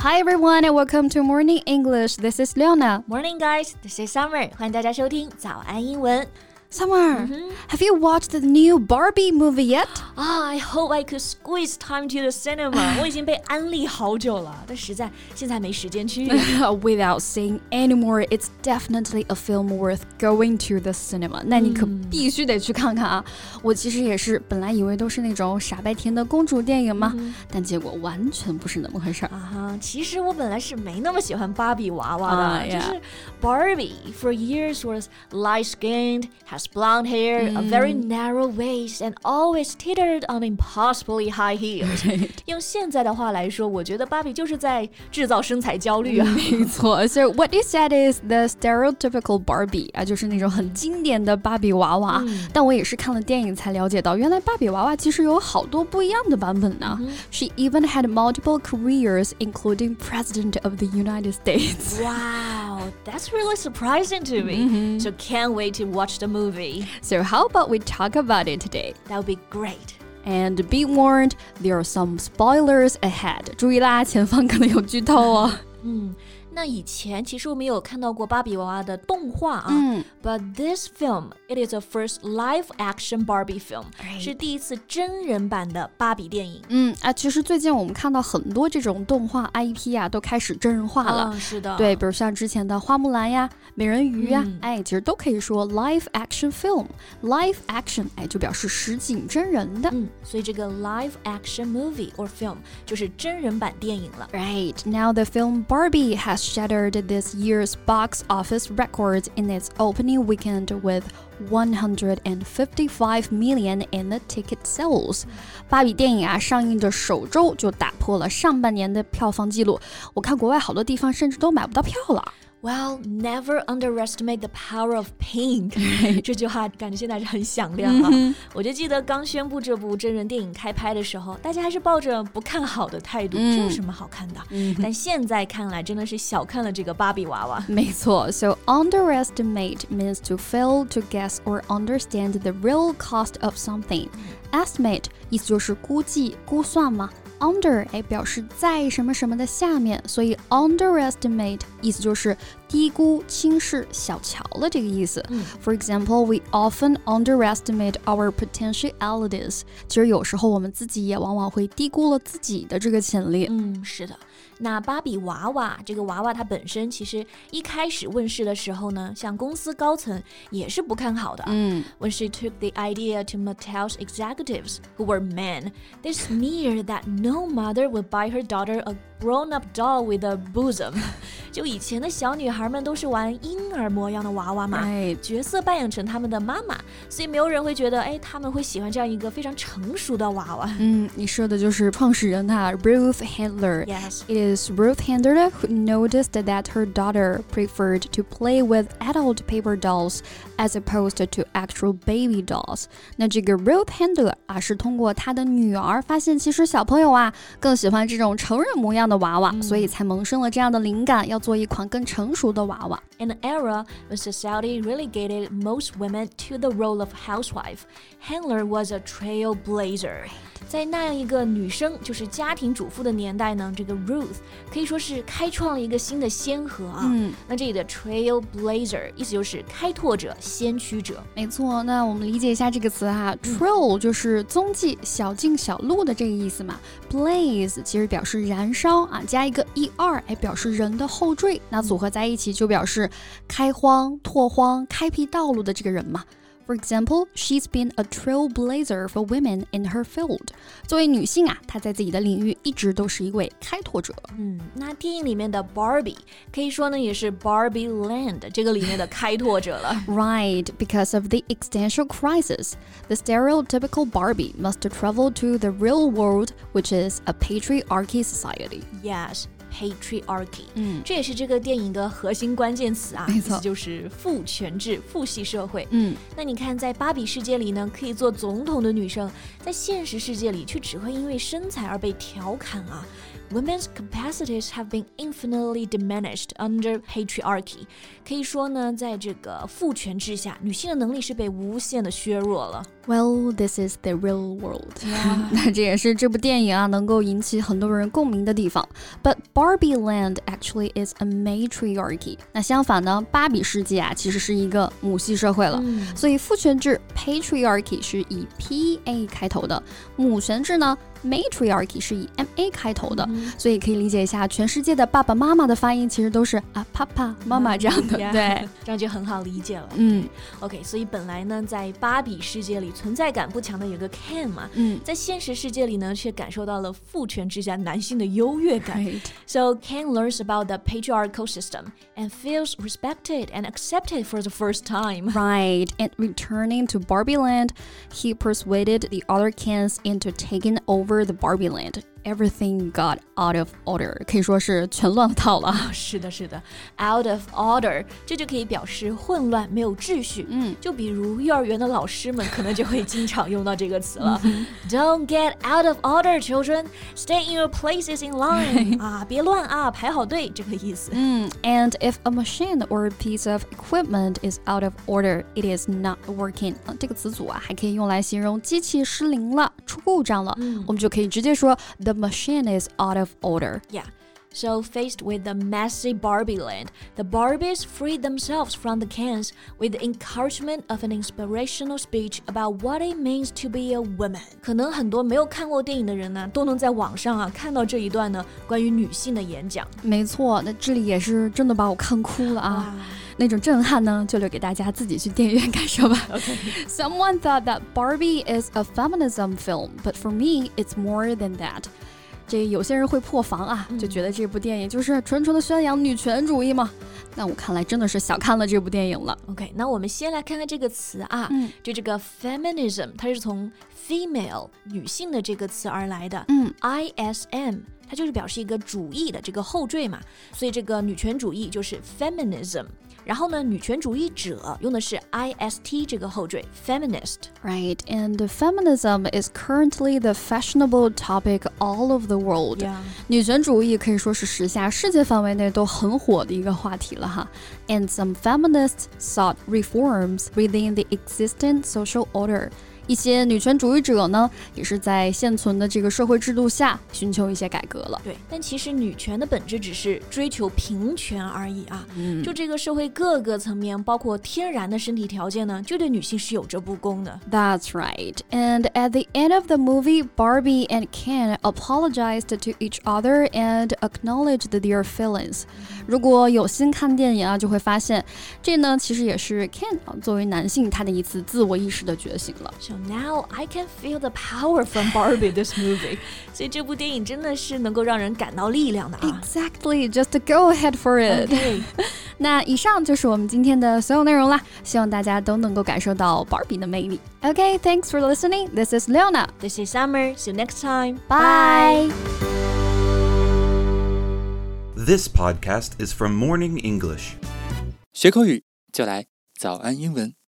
Hi everyone and welcome to Morning English. This is Leona. Morning, guys. This is Summer. 欢迎大家收听早安英文。 Summer, have you watched the new Barbie movie yet? 啊、i hope I could squeeze time to the cinema 。我已经被安利好久了，但实在现在没时间去。 Without saying any more, it's definitely a film worth going to the cinema. 那你可必须得去看看啊！我其实也是本来以为都是那种傻白甜的公主电影嘛，但结果完全不是那么回事儿。啊哈，其实我本来是没那么喜欢芭比娃娃的，啊就 yeah 是 Barbie for years was light skinned, has blonde hair, a very narrow waist, and always tittered on impossibly high heels 。用现在的话来说，我觉得芭比就是在制造身材焦虑啊。没错，So what you said is the stereotypical Barbie 啊，就是那种很经典的芭比娃娃。但我也是看了电影才了解到，原来芭比娃娃其实有好多不一样的版本呢。She even had multiple careers, including President of the United States. Wow, that's really surprising to me. So can't wait to watch the movie. So how about we talk about it today? That would be great. And be warned, there are some spoilers ahead. 注意啦，前方可能有剧透哦。 那以前其实我们有看到过芭比娃娃的动画啊、嗯 b u t this film it is a first live action Barbie film，、 Right. 是第一次真人版的芭比电影。嗯啊，其实最近我们看到很多这种动画 IP 啊，都开始真人化了。啊是的，对，比如像之前的花木兰呀、美人鱼呀，嗯哎，其实都可以说 live action film。live action，哎，就表示实景真人的。嗯，所以这个 live action movie or film 就是真人版电影了。 Right now, the film Barbie has shattered this year's box office record in its opening weekend with 155 million in the ticket sales. 芭比电影啊，上映的首周就打破了上半年的票房记录。我看国外好多地方甚至都买不到票了。 Well, never underestimate the power of pink 。这句话感觉现在是很响亮啊！我就记得刚宣布这部真人电影开拍的时候，大家还是抱着不看好的态度，这有什么好看的？但现在看来，真的是小看了这个芭比娃娃。没错，so underestimate means to fail to guess or understand the real cost of something. Estimate 意思就是估计、估算嘛。 Under 哎表示在什么什么的下面，所以 underestimate 意思就是低估、轻视、小瞧了这个意思。For example, we often underestimate our potentialities. 其实有时候我们自己也往往会低估了自己的这个潜力。嗯，是的。那芭比娃娃这个娃娃它本身其实一开始问世的时候呢，像公司高层也是不看好的。嗯 When she took the idea to Mattel's executives, who were men, they sneered that no mother would buy her daughter a grown-up doll with a bosom. 就以前的小女孩们都是玩婴儿模样的娃娃嘛 Right. 角色扮演成他们的妈妈，所以没有人会觉得，哎，他们会喜欢这样一个非常成熟的娃娃。嗯，你说的就是创始人哈，Ruth Handler。 Yes. It is Ruth Handler who noticed that her daughter preferred to play with adult paper dolls as opposed to actual baby dolls。那这个 Ruth Handler 啊，是通过她的女儿发现，其实小朋友啊更喜欢这种成人模样 的娃娃，所以才萌生了这样的灵感，要做一款更成熟的娃娃。In an era when society relegated most women to the role of housewife, Handler was a trailblazer. 在那样一个女生就是家庭主妇的年代呢，这个 Ruth 可以说是开创了一个新的先河啊。嗯那这里的 trailblazer 意思就是开拓者、先驱者。没错，那我们理解一下这个词哈，trail 就是踪迹、小径、小路的这个意思嘛。blaze 其实表示燃烧啊，加一个 er 哎表示人的后缀，那组合在一起就表示开荒、拓荒、开辟道路的这个人嘛。For example, she's been a trailblazer for women in her field. 作为女性啊，她在自己的领域一直都是一位开拓者。嗯，那电影里面的 Barbie 可以说呢也是 Barbie Land 这个里面的开拓者了。 Right, because of the existential crisis, the stereotypical Barbie must travel to the real world, which is a patriarchy society. Yes, patriarchy。嗯这也是这个电影的核心关键词啊，没错意思就是父权制、父系社会。嗯，那你看，在芭比世界里呢，可以做总统的女生，在现实世界里却只会因为身材而被调侃啊。Women's capacities have been infinitely diminished under patriarchy。可以说呢，在这个父权制下，女性的能力是被无限的削弱了。 Well, this is the real world. Yeah. 那这也是这部电影啊能够引起很多人共鸣的地方。But Barbie Land actually is a matriarchy. 那相反呢，芭比世界啊其实是一个母系社会了。嗯所以父权制 patriarchy 是以 p a 开头的，母权制呢 matriarchy 是以 m a 开头的。 嗯所以可以理解一下，全世界的爸爸妈妈的发音其实都是啊爸爸妈妈这样的。 Yeah，对，这样就很好理解了。嗯 OK，所以本来呢，在芭比世界里存在感不强的有个 Ken 嘛，嗯。在现实世界里呢，却感受到了父权之下男性的优越感。 Right. So Ken learns about the patriarchal system and feels respected and accepted for the first time. Right, and returning to Barbie Land, he persuaded the other Kens into taking over the Barbie Land. Everything got out of order，可以说是全乱套了。是的，是的，out of order，这就可以表示混乱、没有秩序。嗯，就比如幼儿园的老师们可能就会经常用到这个词了。Don't get out of order, children. Stay in your places in line. 啊，别乱啊，排好队，这个意思。嗯，and if a machine or a piece of equipment is out of order, it is not working。啊，这个词组啊，还可以用来形容机器失灵了、出故障了。嗯我们就可以直接说 the machine is out of order。Yeah. So, faced with the messy Barbie land, the Barbies freed themselves from the Kens with the encouragement of an inspirational speech about what it means to be a woman. 可能很多没有看过电影的人呢，都能在网上啊看到这一段呢关于女性的演讲。没错，那这里也是真的把我看哭了啊。那种震撼呢，就留给大家自己去电影院感受吧。Okay. Someone thought that Barbie is a feminism film, but for me, it's more than that. 这有些人会破防啊，就觉得这部电影就是纯纯的宣扬女权主义嘛。那我看来真的是小看了这部电影了。OK，那我们先来看看这个词啊，嗯就这个 feminism，它是从 female 女性的这个词而来的。嗯 ISM，它就是表示一个主义的这个后缀嘛，所以这个女权主义就是 feminism。然后呢，女权主义者用的是 ist 这个后缀 feminist。 Right, and feminism is currently the fashionable topic all over the world. 女权主义可以说是时下世界范围内都很火的一个话题了哈。And some feminists sought reforms within the existing social order. 一些女权主义者呢，也是在现存的这个社会制度下寻求一些改革了。对，但其实女权的本质只是追求平权而已啊。嗯就这个社会各个层面，包括天然的身体条件呢，就对女性是有着不公的。That's right. And at the end of the movie, Barbie and Ken apologized to each other and acknowledged their feelings. 如果有心看电影啊，就会发现，这呢其实也是 Ken 啊作为男性他的一次自我意识的觉醒了。now I can feel the power from Barbie this movie. 所以这部电影真的是能够让人感到力量的啊。 Exactly, just go ahead for it. OK，那以上就是我们今天的所有内容啦，希望大家都能够感受到 Barbie 的魅力。Okay, thanks for listening. This is Leona. This is Summer. See you next time. Bye. This podcast is from Morning English. 学口语就来早安英文。